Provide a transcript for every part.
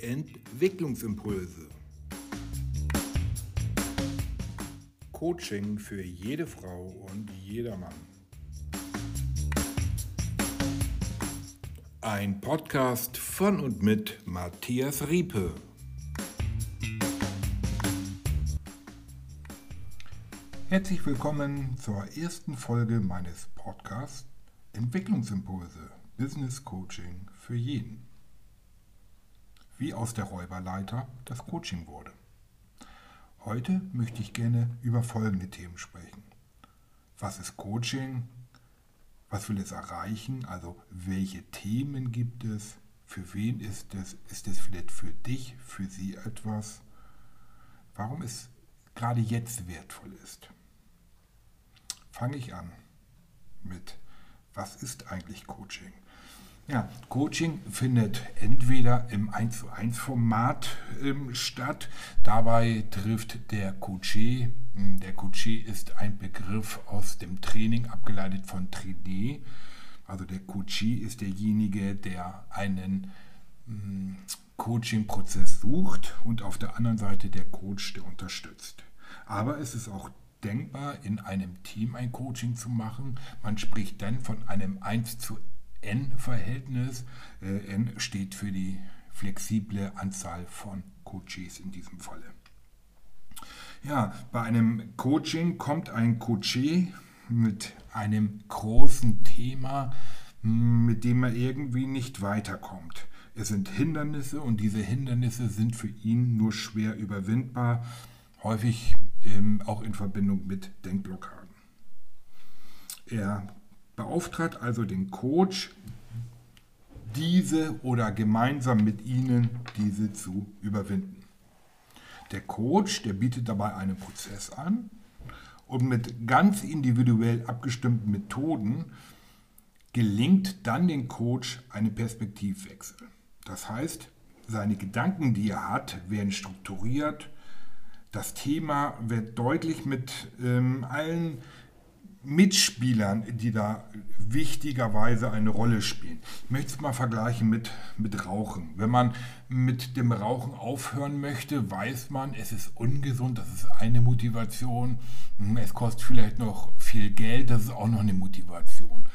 Entwicklungsimpulse. Coaching für jede Frau und jedermann. Ein Podcast von und mit Matthias Riepe. Herzlich willkommen zur ersten Folge meines Podcasts Entwicklungsimpulse, Business Coaching für jeden. Wie aus der Räuberleiter das Coaching wurde. Heute möchte ich gerne über folgende Themen sprechen. Was ist Coaching? Was will es erreichen? Also welche Themen gibt es? Für wen ist es? Ist es vielleicht für dich, für sie etwas? Warum es gerade jetzt wertvoll ist? Fange ich an mit was ist eigentlich Coaching? Ja, Coaching findet entweder im 1 zu 1 Format ähm, statt. Dabei trifft der Coaché, hm, der Coaché ist ein Begriff aus dem Training abgeleitet von Trainer. Also der Coachee ist derjenige, der einen hm, Coaching-Prozess sucht und auf der anderen Seite der Coach, der unterstützt. Aber es ist auch denkbar, in einem Team ein Coaching zu machen. Man spricht dann von einem 1 zu N-Verhältnis. Äh, N steht für die flexible Anzahl von Coaches in diesem Falle. Ja, bei einem Coaching kommt ein Coachee mit einem großen Thema, mit dem er irgendwie nicht weiterkommt. Es sind Hindernisse und diese Hindernisse sind für ihn nur schwer überwindbar. Häufig ähm, auch in Verbindung mit Denkblockaden. Er beauftragt also den Coach, diese oder gemeinsam mit ihnen diese zu überwinden. Der Coach, der bietet dabei einen Prozess an und mit ganz individuell abgestimmten Methoden gelingt dann dem Coach eine Perspektivwechsel. Das heißt, seine Gedanken, die er hat, werden strukturiert, das Thema wird deutlich mit ähm, allen Mitspielern, die da wichtigerweise eine Rolle spielen. Ich möchte es mal vergleichen mit, mit Rauchen. Wenn man mit dem Rauchen aufhören möchte, weiß man, es ist ungesund, das ist eine Motivation. Es kostet vielleicht noch viel Geld, das ist auch noch eine Motivation.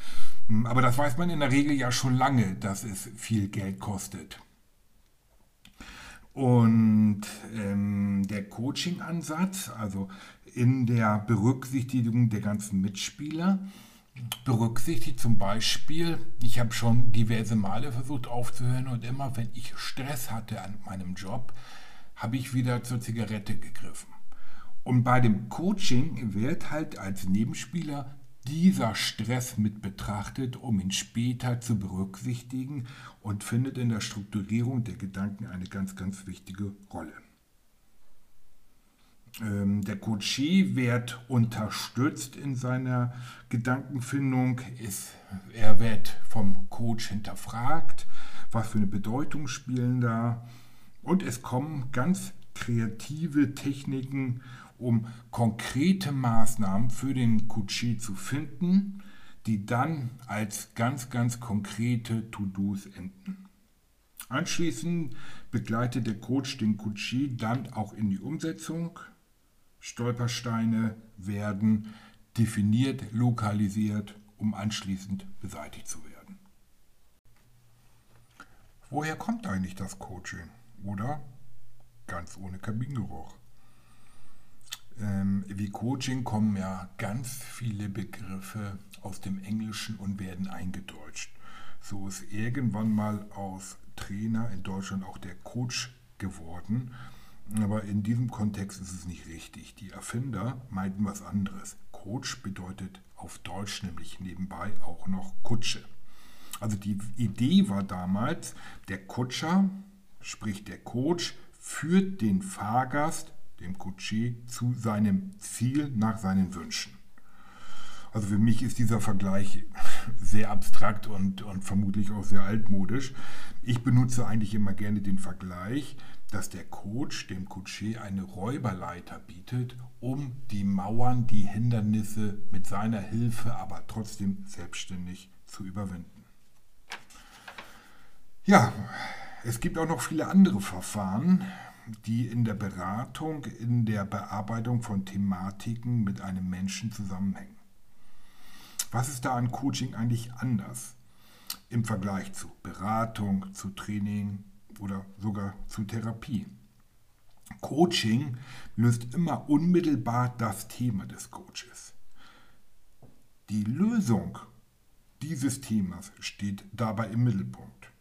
Aber das weiß man in der Regel ja schon lange, dass es viel Geld kostet. Und ähm, der Coaching-Ansatz, also in der Berücksichtigung der ganzen Mitspieler, berücksichtigt zum Beispiel, ich habe schon diverse Male versucht aufzuhören und immer wenn ich Stress hatte an meinem Job, habe ich wieder zur Zigarette gegriffen. Und bei dem Coaching wird halt als Nebenspieler dieser Stress mit betrachtet, um ihn später zu berücksichtigen und findet in der Strukturierung der Gedanken eine ganz, ganz wichtige Rolle. Ähm, der Coachee wird unterstützt in seiner Gedankenfindung. er wird vom Coach hinterfragt, was für eine Bedeutung spielen da. Und es kommen ganz kreative Techniken um konkrete Maßnahmen für den Coachee zu finden, die dann als ganz, ganz konkrete To-Dos enden. Anschließend begleitet der Coach den Coachee dann auch in die Umsetzung. Stolpersteine werden definiert, lokalisiert, um anschließend beseitigt zu werden. Woher kommt eigentlich das Coaching? Oder ganz ohne Kabinengeruch? Ähm, wie Coaching kommen ja ganz viele Begriffe aus dem Englischen und werden eingedeutscht. So ist irgendwann mal aus Trainer in Deutschland auch der Coach geworden. Aber in diesem Kontext ist es nicht richtig. Die Erfinder meinten was anderes. Coach bedeutet auf Deutsch nämlich nebenbei auch noch Kutsche. Also die Idee war damals, der Kutscher, sprich der Coach, führt den Fahrgast dem Coaché, zu seinem Ziel nach seinen Wünschen. Also für mich ist dieser Vergleich sehr abstrakt und, und vermutlich auch sehr altmodisch. Ich benutze eigentlich immer gerne den Vergleich, dass der Coach dem Coaché eine Räuberleiter bietet, um die Mauern, die Hindernisse mit seiner Hilfe aber trotzdem selbstständig zu überwinden. Ja, Es gibt auch noch viele andere Verfahren, die in der Beratung, in der Bearbeitung von Thematiken mit einem Menschen zusammenhängen. Was ist da an Coaching eigentlich anders im Vergleich zu Beratung, zu Training oder sogar zu Therapie? Coaching löst immer unmittelbar das Thema des Coaches. Die Lösung dieses Themas steht dabei im Mittelpunkt.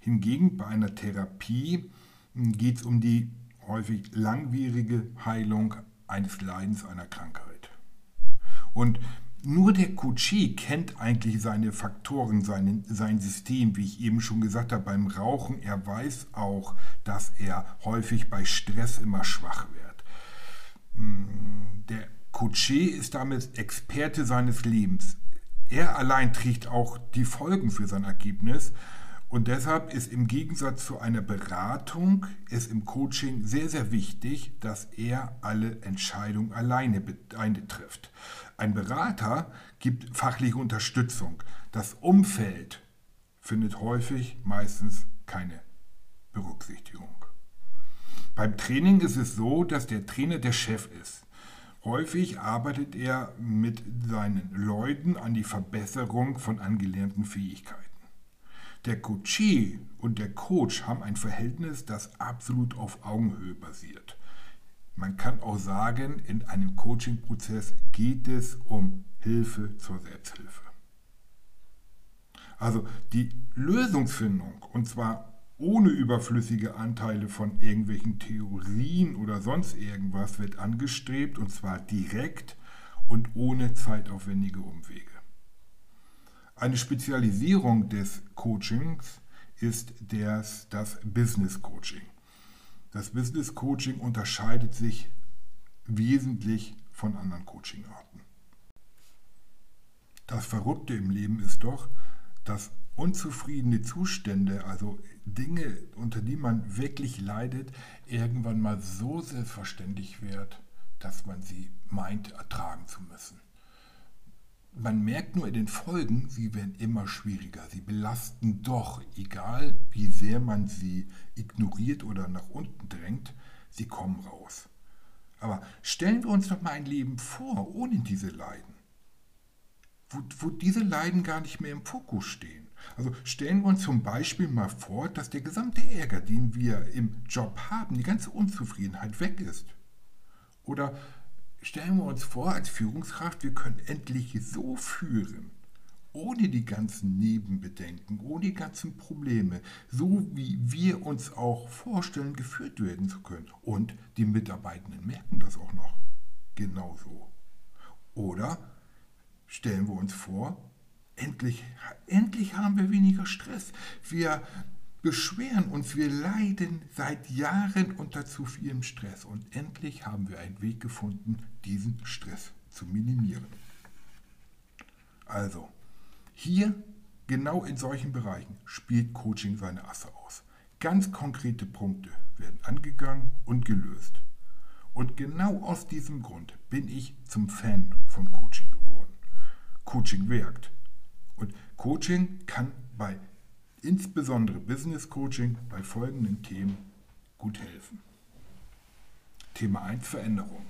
Hingegen bei einer Therapie geht es um die häufig langwierige Heilung eines Leidens, einer Krankheit. Und nur der Coachee kennt eigentlich seine Faktoren, seine, sein System, wie ich eben schon gesagt habe, beim Rauchen. Er weiß auch, dass er häufig bei Stress immer schwach wird. Hm, der Coachee ist damit Experte seines Lebens. Er allein trägt auch die Folgen für sein Ergebnis und deshalb ist im Gegensatz zu einer Beratung es im Coaching sehr, sehr wichtig, dass er alle Entscheidungen alleine trifft. Ein Berater gibt fachliche Unterstützung. Das Umfeld findet häufig meistens keine Berücksichtigung. Beim Training ist es so, dass der Trainer der Chef ist. Häufig arbeitet er mit seinen Leuten an die Verbesserung von angelernten Fähigkeiten. Der Coachee und der Coach haben ein Verhältnis, das absolut auf Augenhöhe basiert. Man kann auch sagen, in einem Coaching-Prozess geht es um Hilfe zur Selbsthilfe. Also die Lösungsfindung, und zwar ohne überflüssige Anteile von irgendwelchen Theorien oder sonst irgendwas, wird angestrebt, und zwar direkt und ohne zeitaufwendige Umwege. Eine Spezialisierung des Coachings ist das, das Business Coaching. Das Business Coaching unterscheidet sich wesentlich von anderen Coachingarten. Das Verrückte im Leben ist doch, dass unzufriedene Zustände, also Dinge, unter die man wirklich leidet, irgendwann mal so selbstverständlich wird, dass man sie meint ertragen zu müssen man merkt nur in den Folgen, sie werden immer schwieriger. Sie belasten doch, egal wie sehr man sie ignoriert oder nach unten drängt, sie kommen raus. Aber stellen wir uns doch mal ein Leben vor, ohne diese Leiden. Wo, wo diese Leiden gar nicht mehr im Fokus stehen. Also stellen wir uns zum Beispiel mal vor, dass der gesamte Ärger, den wir im Job haben, die ganze Unzufriedenheit weg ist. Oder Stellen wir uns vor, als Führungskraft, wir können endlich so führen, ohne die ganzen Nebenbedenken, ohne die ganzen Probleme, so wie wir uns auch vorstellen, geführt werden zu können. Und die Mitarbeitenden merken das auch noch. Genauso. Oder stellen wir uns vor, endlich, endlich haben wir weniger Stress. Wir beschweren uns, wir leiden seit Jahren unter zu vielem Stress und endlich haben wir einen Weg gefunden, diesen Stress zu minimieren. Also, hier genau in solchen Bereichen spielt Coaching seine Asse aus. Ganz konkrete Punkte werden angegangen und gelöst. Und genau aus diesem Grund bin ich zum Fan von Coaching geworden. Coaching wirkt. Und Coaching kann bei insbesondere Business Coaching bei folgenden Themen gut helfen. Thema 1 Veränderung.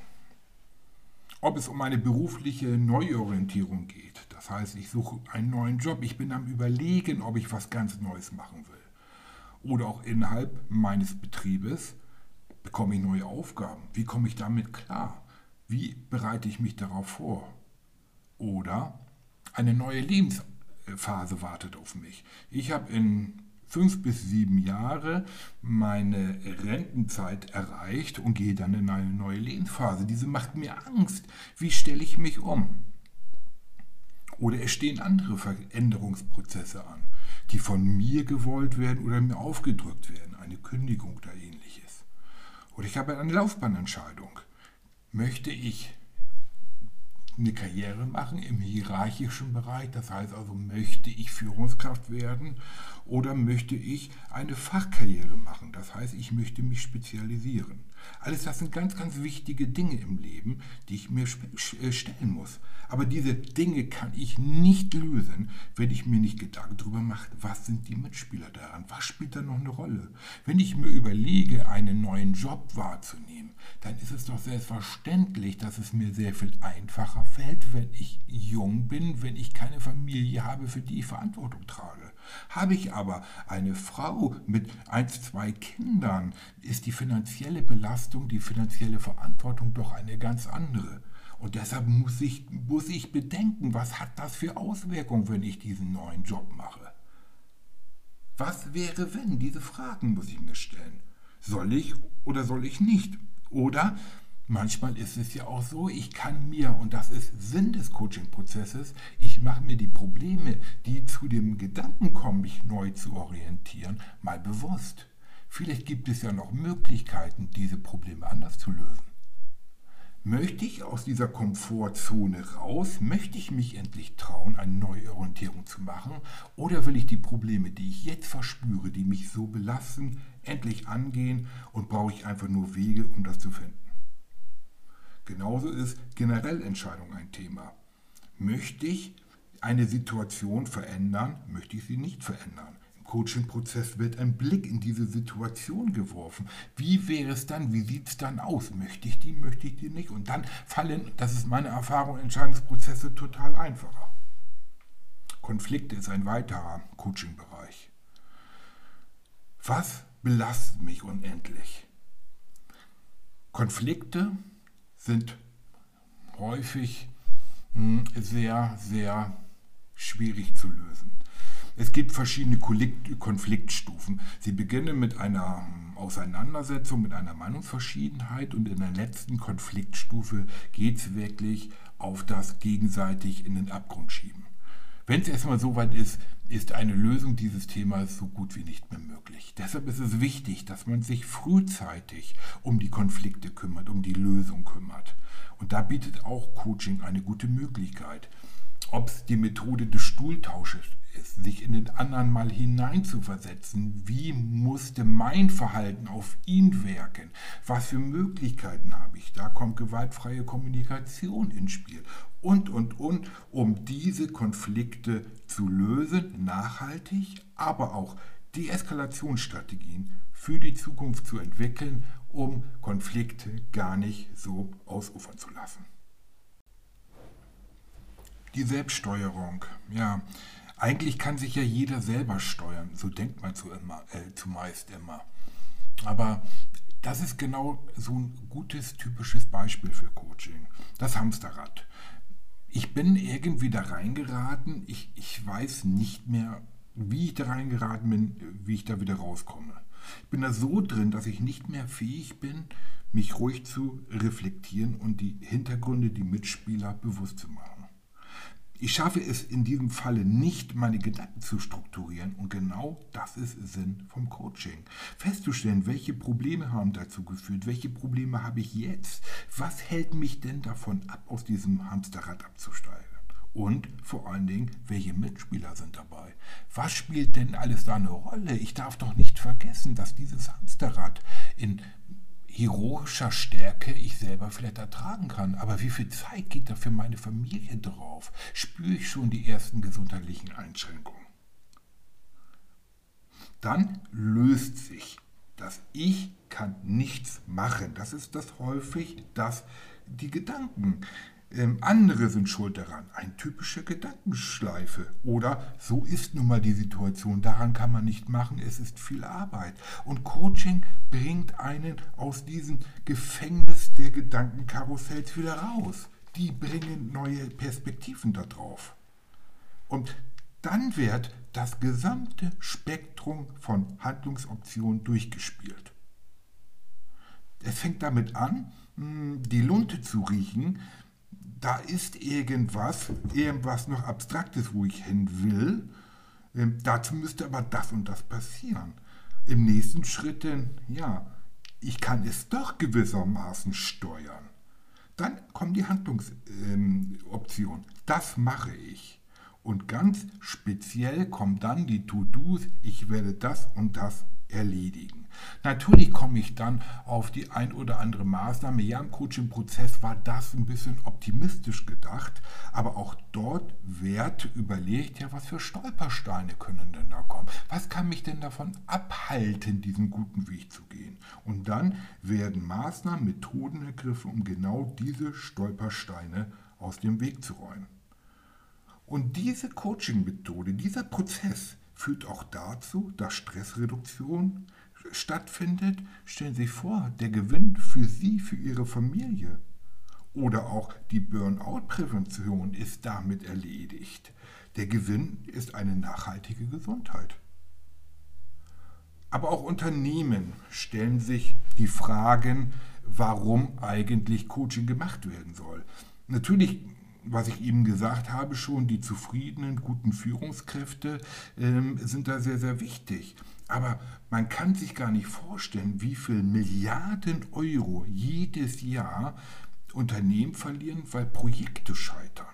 Ob es um eine berufliche Neuorientierung geht, das heißt, ich suche einen neuen Job, ich bin am Überlegen, ob ich was ganz Neues machen will. Oder auch innerhalb meines Betriebes bekomme ich neue Aufgaben. Wie komme ich damit klar? Wie bereite ich mich darauf vor? Oder eine neue Lebensweise. Phase wartet auf mich. Ich habe in fünf bis sieben Jahre meine Rentenzeit erreicht und gehe dann in eine neue Lebensphase. Diese macht mir Angst. Wie stelle ich mich um? Oder es stehen andere Veränderungsprozesse an, die von mir gewollt werden oder mir aufgedrückt werden, eine Kündigung oder ähnliches. Oder ich habe eine Laufbahnentscheidung. Möchte ich eine Karriere machen im hierarchischen Bereich. Das heißt also, möchte ich Führungskraft werden oder möchte ich eine Fachkarriere machen? Das heißt, ich möchte mich spezialisieren. Alles das sind ganz, ganz wichtige Dinge im Leben, die ich mir äh, stellen muss. Aber diese Dinge kann ich nicht lösen, wenn ich mir nicht Gedanken darüber mache, was sind die Mitspieler daran, was spielt da noch eine Rolle. Wenn ich mir überlege, einen neuen Job wahrzunehmen, dann ist es doch selbstverständlich, dass es mir sehr viel einfacher fällt, wenn ich jung bin, wenn ich keine Familie habe, für die ich Verantwortung trage. Habe ich aber eine Frau mit ein, zwei Kindern, ist die finanzielle Belastung, die finanzielle Verantwortung doch eine ganz andere. Und deshalb muss ich, muss ich bedenken, was hat das für Auswirkungen, wenn ich diesen neuen Job mache. Was wäre, wenn? Diese Fragen muss ich mir stellen. Soll ich oder soll ich nicht? Oder Manchmal ist es ja auch so, ich kann mir, und das ist Sinn des Coaching-Prozesses, ich mache mir die Probleme, die zu dem Gedanken kommen, mich neu zu orientieren, mal bewusst. Vielleicht gibt es ja noch Möglichkeiten, diese Probleme anders zu lösen. Möchte ich aus dieser Komfortzone raus? Möchte ich mich endlich trauen, eine neue Orientierung zu machen? Oder will ich die Probleme, die ich jetzt verspüre, die mich so belasten, endlich angehen und brauche ich einfach nur Wege, um das zu finden? Genauso ist generell Entscheidung ein Thema. Möchte ich eine Situation verändern, möchte ich sie nicht verändern? Im Coaching-Prozess wird ein Blick in diese Situation geworfen. Wie wäre es dann? Wie sieht es dann aus? Möchte ich die, möchte ich die nicht? Und dann fallen, das ist meine Erfahrung, Entscheidungsprozesse total einfacher. Konflikte ist ein weiterer Coaching-Bereich. Was belastet mich unendlich? Konflikte sind häufig hm, sehr, sehr schwierig zu lösen. Es gibt verschiedene Konfliktstufen. Sie beginnen mit einer hm, Auseinandersetzung, mit einer Meinungsverschiedenheit und in der letzten Konfliktstufe geht es wirklich auf das gegenseitig in den Abgrund schieben. Wenn es erstmal so weit ist, ist eine Lösung dieses Themas so gut wie nicht mehr möglich. Deshalb ist es wichtig, dass man sich frühzeitig um die Konflikte kümmert, um die Lösung kümmert. Und da bietet auch Coaching eine gute Möglichkeit. Ob es die Methode des Stuhltausches ist, sich in den anderen mal hineinzuversetzen. Wie musste mein Verhalten auf ihn wirken? Was für Möglichkeiten habe ich? Da kommt gewaltfreie Kommunikation ins Spiel. Und, und, und, um diese Konflikte zu lösen, nachhaltig, aber auch Deeskalationsstrategien für die Zukunft zu entwickeln, um Konflikte gar nicht so ausufern zu lassen. Die Selbststeuerung, ja, eigentlich kann sich ja jeder selber steuern, so denkt man zu immer, äh, zumeist immer. Aber das ist genau so ein gutes, typisches Beispiel für Coaching. Das Hamsterrad. Ich bin irgendwie da reingeraten, ich, ich weiß nicht mehr, wie ich da reingeraten bin, wie ich da wieder rauskomme. Ich bin da so drin, dass ich nicht mehr fähig bin, mich ruhig zu reflektieren und die Hintergründe, die Mitspieler bewusst zu machen. Ich schaffe es in diesem Falle nicht, meine Gedanken zu strukturieren und genau das ist Sinn vom Coaching. Festzustellen, welche Probleme haben dazu geführt, welche Probleme habe ich jetzt, was hält mich denn davon ab, aus diesem Hamsterrad abzusteigen. Und vor allen Dingen, welche Mitspieler sind dabei? Was spielt denn alles da eine Rolle? Ich darf doch nicht vergessen, dass dieses Hamsterrad in heroischer Stärke ich selber vielleicht ertragen kann. Aber wie viel Zeit geht da für meine Familie drauf? Spüre ich schon die ersten gesundheitlichen Einschränkungen? Dann löst sich das Ich kann nichts machen. Das ist das häufig, dass die Gedanken ähm, andere sind schuld daran. Eine typische Gedankenschleife. Oder so ist nun mal die Situation. Daran kann man nicht machen. Es ist viel Arbeit. Und Coaching bringt einen aus diesem Gefängnis der Gedankenkarussells wieder raus. Die bringen neue Perspektiven darauf. Und dann wird das gesamte Spektrum von Handlungsoptionen durchgespielt. Es fängt damit an, hm, die Lunte zu riechen, da ist irgendwas, irgendwas noch Abstraktes, wo ich hin will. Ähm, dazu müsste aber das und das passieren. Im nächsten Schritt, denn, ja, ich kann es doch gewissermaßen steuern. Dann kommt die Handlungsoption. Ähm, das mache ich. Und ganz speziell kommt dann die To-Dos, ich werde das und das erledigen. Natürlich komme ich dann auf die ein oder andere Maßnahme. Ja, im Coaching-Prozess war das ein bisschen optimistisch gedacht, aber auch dort wird überlegt, ja, was für Stolpersteine können denn da kommen? Was kann mich denn davon abhalten, diesen guten Weg zu gehen? Und dann werden Maßnahmen, Methoden ergriffen, um genau diese Stolpersteine aus dem Weg zu räumen. Und diese Coaching-Methode, dieser Prozess führt auch dazu, dass Stressreduktion, stattfindet, stellen Sie sich vor, der Gewinn für Sie, für Ihre Familie oder auch die Burnout-Prävention ist damit erledigt. Der Gewinn ist eine nachhaltige Gesundheit. Aber auch Unternehmen stellen sich die Fragen, warum eigentlich Coaching gemacht werden soll. Natürlich was ich eben gesagt habe schon, die zufriedenen, guten Führungskräfte ähm, sind da sehr, sehr wichtig. Aber man kann sich gar nicht vorstellen, wie viel Milliarden Euro jedes Jahr Unternehmen verlieren, weil Projekte scheitern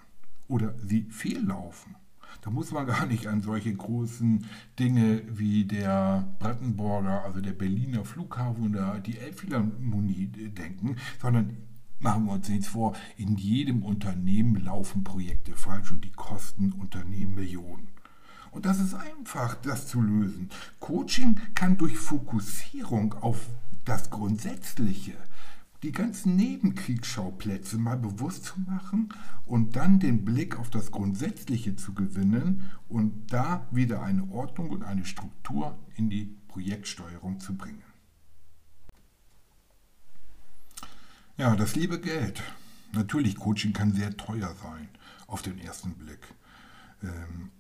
oder sie fehllaufen. Da muss man gar nicht an solche großen Dinge wie der Brandenburger, also der Berliner Flughafen oder die Elbphilharmonie denken, sondern Machen wir uns nichts vor, in jedem Unternehmen laufen Projekte falsch und die kosten Unternehmen Millionen. Und das ist einfach, das zu lösen. Coaching kann durch Fokussierung auf das Grundsätzliche, die ganzen Nebenkriegsschauplätze mal bewusst zu machen und dann den Blick auf das Grundsätzliche zu gewinnen und da wieder eine Ordnung und eine Struktur in die Projektsteuerung zu bringen. Ja, das liebe Geld. Natürlich, Coaching kann sehr teuer sein, auf den ersten Blick. Ähm,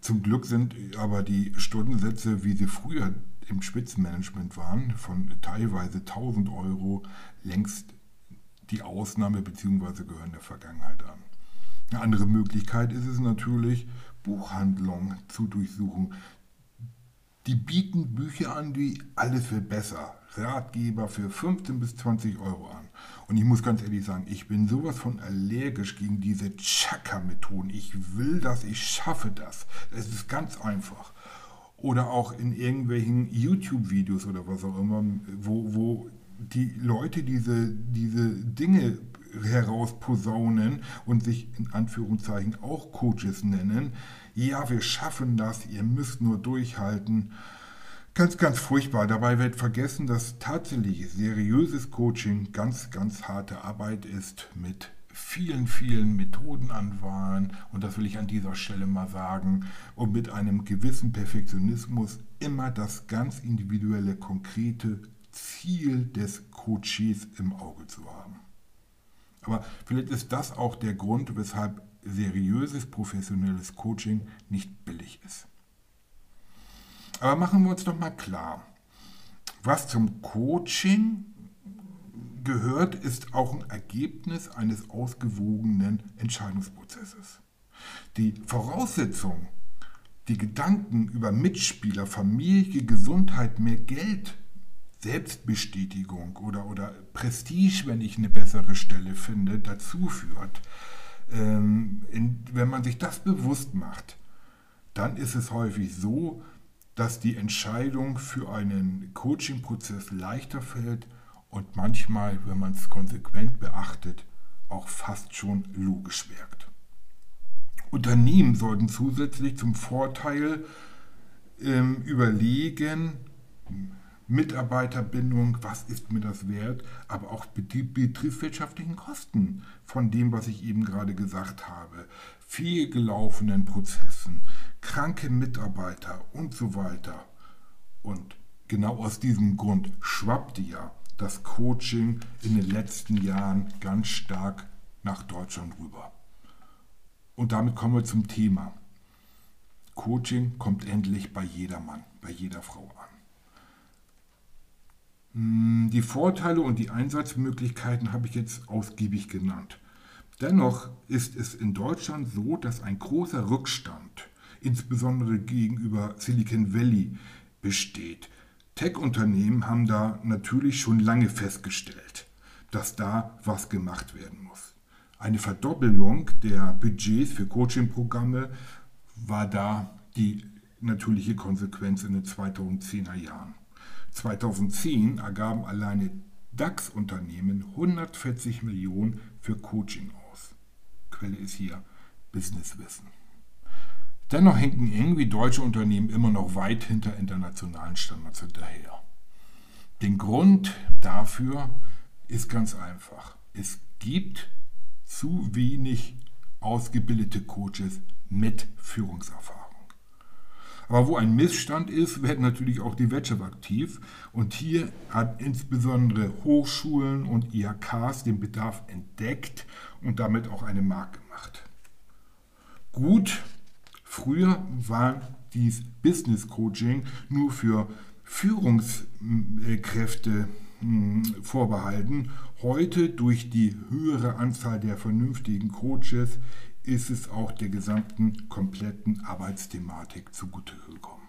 zum Glück sind aber die Stundensätze, wie sie früher im Spitzenmanagement waren, von teilweise 1000 Euro längst die Ausnahme bzw. gehören der Vergangenheit an. Eine andere Möglichkeit ist es natürlich, Buchhandlungen zu durchsuchen. Die bieten Bücher an, wie alles wird besser. Ratgeber für 15 bis 20 Euro an. Und ich muss ganz ehrlich sagen, ich bin sowas von allergisch gegen diese Chaka-Methoden. Ich will das, ich schaffe das. Es ist ganz einfach. Oder auch in irgendwelchen YouTube-Videos oder was auch immer, wo, wo die Leute diese, diese Dinge herausposaunen und sich in Anführungszeichen auch Coaches nennen. Ja, wir schaffen das, ihr müsst nur durchhalten. Ganz, ganz furchtbar. Dabei wird vergessen, dass tatsächlich seriöses Coaching ganz, ganz harte Arbeit ist mit vielen, vielen Methoden anwahren und das will ich an dieser Stelle mal sagen und mit einem gewissen Perfektionismus immer das ganz individuelle, konkrete Ziel des Coaches im Auge zu haben. Aber vielleicht ist das auch der Grund, weshalb seriöses, professionelles Coaching nicht billig ist. Aber machen wir uns doch mal klar, was zum Coaching gehört, ist auch ein Ergebnis eines ausgewogenen Entscheidungsprozesses. Die Voraussetzung, die Gedanken über Mitspieler, Familie, Gesundheit, mehr Geld, Selbstbestätigung oder, oder Prestige, wenn ich eine bessere Stelle finde, dazu führt, ähm, in, wenn man sich das bewusst macht, dann ist es häufig so, dass die Entscheidung für einen Coaching-Prozess leichter fällt und manchmal, wenn man es konsequent beachtet, auch fast schon logisch wirkt. Unternehmen sollten zusätzlich zum Vorteil ähm, überlegen, Mitarbeiterbindung, was ist mir das wert, aber auch die betriebswirtschaftlichen Kosten von dem, was ich eben gerade gesagt habe, fehlgelaufenen Prozessen, kranke Mitarbeiter und so weiter. Und genau aus diesem Grund schwappte ja das Coaching in den letzten Jahren ganz stark nach Deutschland rüber. Und damit kommen wir zum Thema. Coaching kommt endlich bei jedermann, bei jeder Frau an. Hm, die Vorteile und die Einsatzmöglichkeiten habe ich jetzt ausgiebig genannt. Dennoch ist es in Deutschland so, dass ein großer Rückstand, insbesondere gegenüber Silicon Valley, besteht. Tech-Unternehmen haben da natürlich schon lange festgestellt, dass da was gemacht werden muss. Eine Verdoppelung der Budgets für Coaching-Programme war da die natürliche Konsequenz in den 2010er Jahren. 2010 ergaben alleine DAX-Unternehmen 140 Millionen für Coaching aus. Quelle ist hier Businesswissen. Dennoch hinken irgendwie deutsche Unternehmen immer noch weit hinter internationalen Standards hinterher. Den Grund dafür ist ganz einfach. Es gibt zu wenig ausgebildete Coaches mit Führungserfahrung. Aber wo ein Missstand ist, wird natürlich auch die Wirtschaft aktiv. Und hier hat insbesondere Hochschulen und IHKs den Bedarf entdeckt und damit auch eine Marke gemacht. Gut, früher war dies Business Coaching nur für Führungskräfte hm, vorbehalten. Heute durch die höhere Anzahl der vernünftigen Coaches ist es auch der gesamten kompletten Arbeitsthematik zugute gekommen.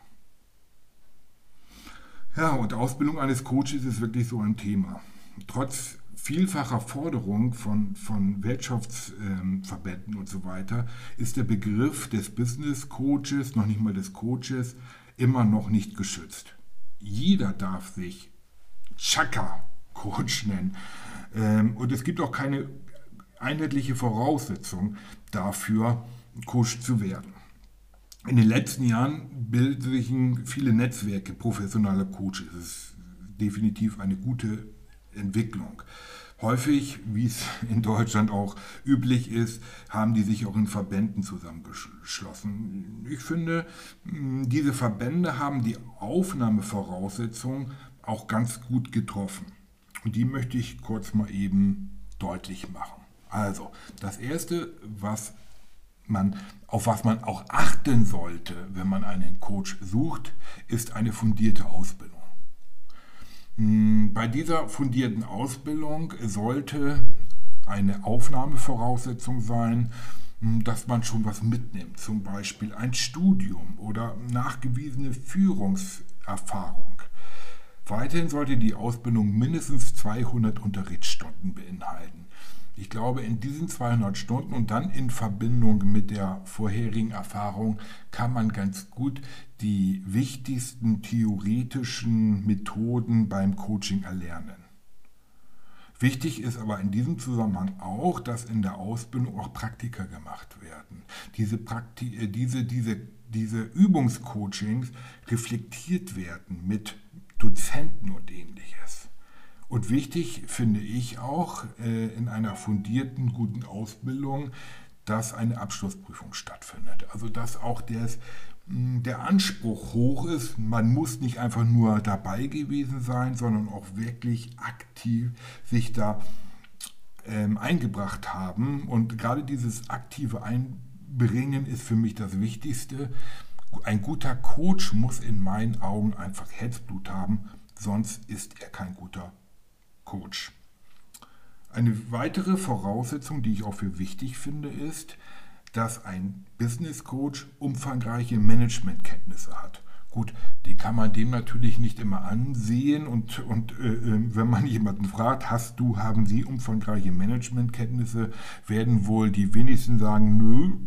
Ja, und Ausbildung eines Coaches ist wirklich so ein Thema. Trotz vielfacher Forderung von, von Wirtschaftsverbänden ähm, und so weiter ist der Begriff des Business Coaches, noch nicht mal des Coaches, immer noch nicht geschützt. Jeder darf sich Chaka Coach nennen. Ähm, und es gibt auch keine einheitliche Voraussetzung dafür, Coach zu werden. In den letzten Jahren bilden sich viele Netzwerke professioneller Coaches. Das ist definitiv eine gute Entwicklung. Häufig, wie es in Deutschland auch üblich ist, haben die sich auch in Verbänden zusammengeschlossen. Ich finde, diese Verbände haben die Aufnahmevoraussetzungen auch ganz gut getroffen. Und die möchte ich kurz mal eben deutlich machen. Also, das Erste, was man, auf was man auch achten sollte, wenn man einen Coach sucht, ist eine fundierte Ausbildung. Hm, bei dieser fundierten Ausbildung sollte eine Aufnahmevoraussetzung sein, hm, dass man schon was mitnimmt, zum Beispiel ein Studium oder nachgewiesene Führungserfahrung. Weiterhin sollte die Ausbildung mindestens 200 Unterrichtsstunden beinhalten. Ich glaube, in diesen 200 Stunden und dann in Verbindung mit der vorherigen Erfahrung kann man ganz gut die wichtigsten theoretischen Methoden beim Coaching erlernen. Wichtig ist aber in diesem Zusammenhang auch, dass in der Ausbildung auch Praktika gemacht werden. Diese, Prakti äh, diese, diese, diese Übungscoachings reflektiert werden mit Dozenten und ähnliches. Und wichtig finde ich auch äh, in einer fundierten, guten Ausbildung, dass eine Abschlussprüfung stattfindet. Also dass auch hm, der Anspruch hoch ist. Man muss nicht einfach nur dabei gewesen sein, sondern auch wirklich aktiv sich da ähm, eingebracht haben. Und gerade dieses aktive Einbringen ist für mich das Wichtigste. Ein guter Coach muss in meinen Augen einfach Herzblut haben, sonst ist er kein guter Coach. Eine weitere Voraussetzung, die ich auch für wichtig finde, ist, dass ein Business Coach umfangreiche Managementkenntnisse hat. Gut, die kann man dem natürlich nicht immer ansehen und, und äh, äh, wenn man jemanden fragt, hast du, haben Sie umfangreiche Managementkenntnisse, werden wohl die wenigsten sagen, nö,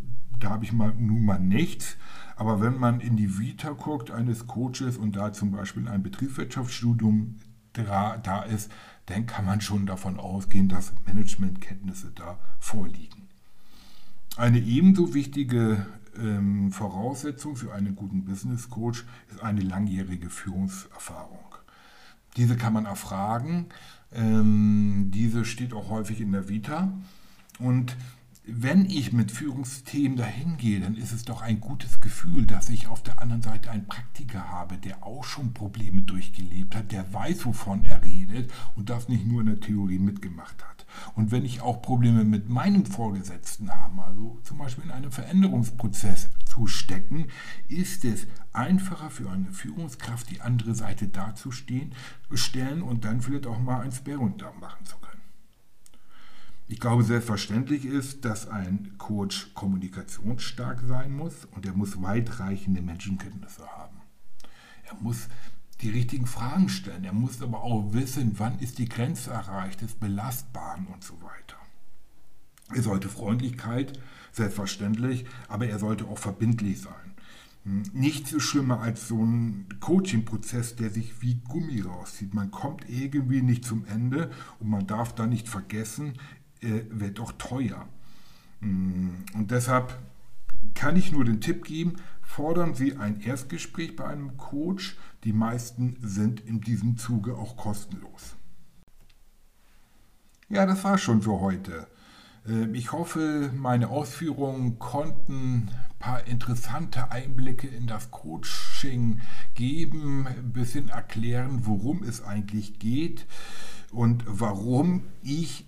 da habe ich mal, nun mal nichts. Aber wenn man in die Vita guckt eines Coaches und da zum Beispiel ein Betriebswirtschaftsstudium da, da ist, dann kann man schon davon ausgehen, dass Managementkenntnisse da vorliegen. Eine ebenso wichtige ähm, Voraussetzung für einen guten Business Coach ist eine langjährige Führungserfahrung. Diese kann man erfragen. Ähm, diese steht auch häufig in der Vita. Und wenn ich mit Führungsthemen dahin gehe, dann ist es doch ein gutes Gefühl, dass ich auf der anderen Seite einen Praktiker habe, der auch schon Probleme durchgelebt hat, der weiß, wovon er redet und das nicht nur in der Theorie mitgemacht hat. Und wenn ich auch Probleme mit meinem Vorgesetzten habe, also zum Beispiel in einem Veränderungsprozess zu stecken, ist es einfacher für eine Führungskraft, die andere Seite dazustehen, stellen und dann vielleicht auch mal ein Sparring da machen zu können. Ich glaube, selbstverständlich ist, dass ein Coach kommunikationsstark sein muss und er muss weitreichende Menschenkenntnisse haben. Er muss die richtigen Fragen stellen. Er muss aber auch wissen, wann ist die Grenze erreicht des Belastbaren und so weiter. Er sollte Freundlichkeit, selbstverständlich, aber er sollte auch verbindlich sein. Nichts so schlimmer als so ein Coaching-Prozess, der sich wie Gummi rauszieht. Man kommt irgendwie nicht zum Ende und man darf da nicht vergessen, wird auch teuer. Hm, und deshalb kann ich nur den Tipp geben, fordern Sie ein Erstgespräch bei einem Coach. Die meisten sind in diesem Zuge auch kostenlos. Ja, das war schon für heute. Ähm, ich hoffe, meine Ausführungen konnten ein paar interessante Einblicke in das Coaching geben, ein bisschen erklären, worum es eigentlich geht und warum ich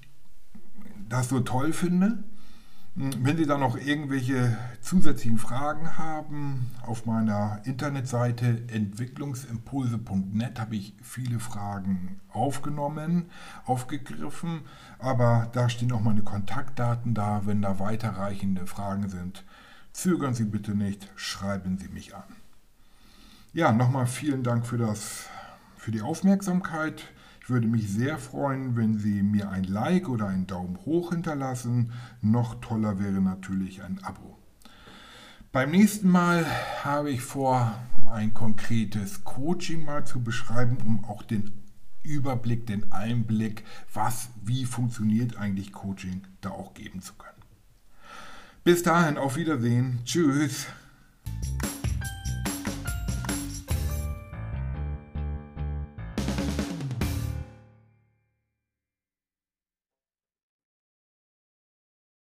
das so toll finde. Wenn Sie da noch irgendwelche zusätzlichen Fragen haben, auf meiner Internetseite entwicklungsimpulse.net habe ich viele Fragen aufgenommen, aufgegriffen, aber da stehen auch meine Kontaktdaten da. Wenn da weiterreichende Fragen sind, zögern Sie bitte nicht, schreiben Sie mich an. Ja, nochmal vielen Dank für, das, für die Aufmerksamkeit. Ich würde mich sehr freuen, wenn Sie mir ein Like oder einen Daumen hoch hinterlassen. Noch toller wäre natürlich ein Abo. Beim nächsten Mal habe ich vor, ein konkretes Coaching mal zu beschreiben, um auch den Überblick, den Einblick, was, wie funktioniert eigentlich Coaching, da auch geben zu können. Bis dahin, auf Wiedersehen. Tschüss.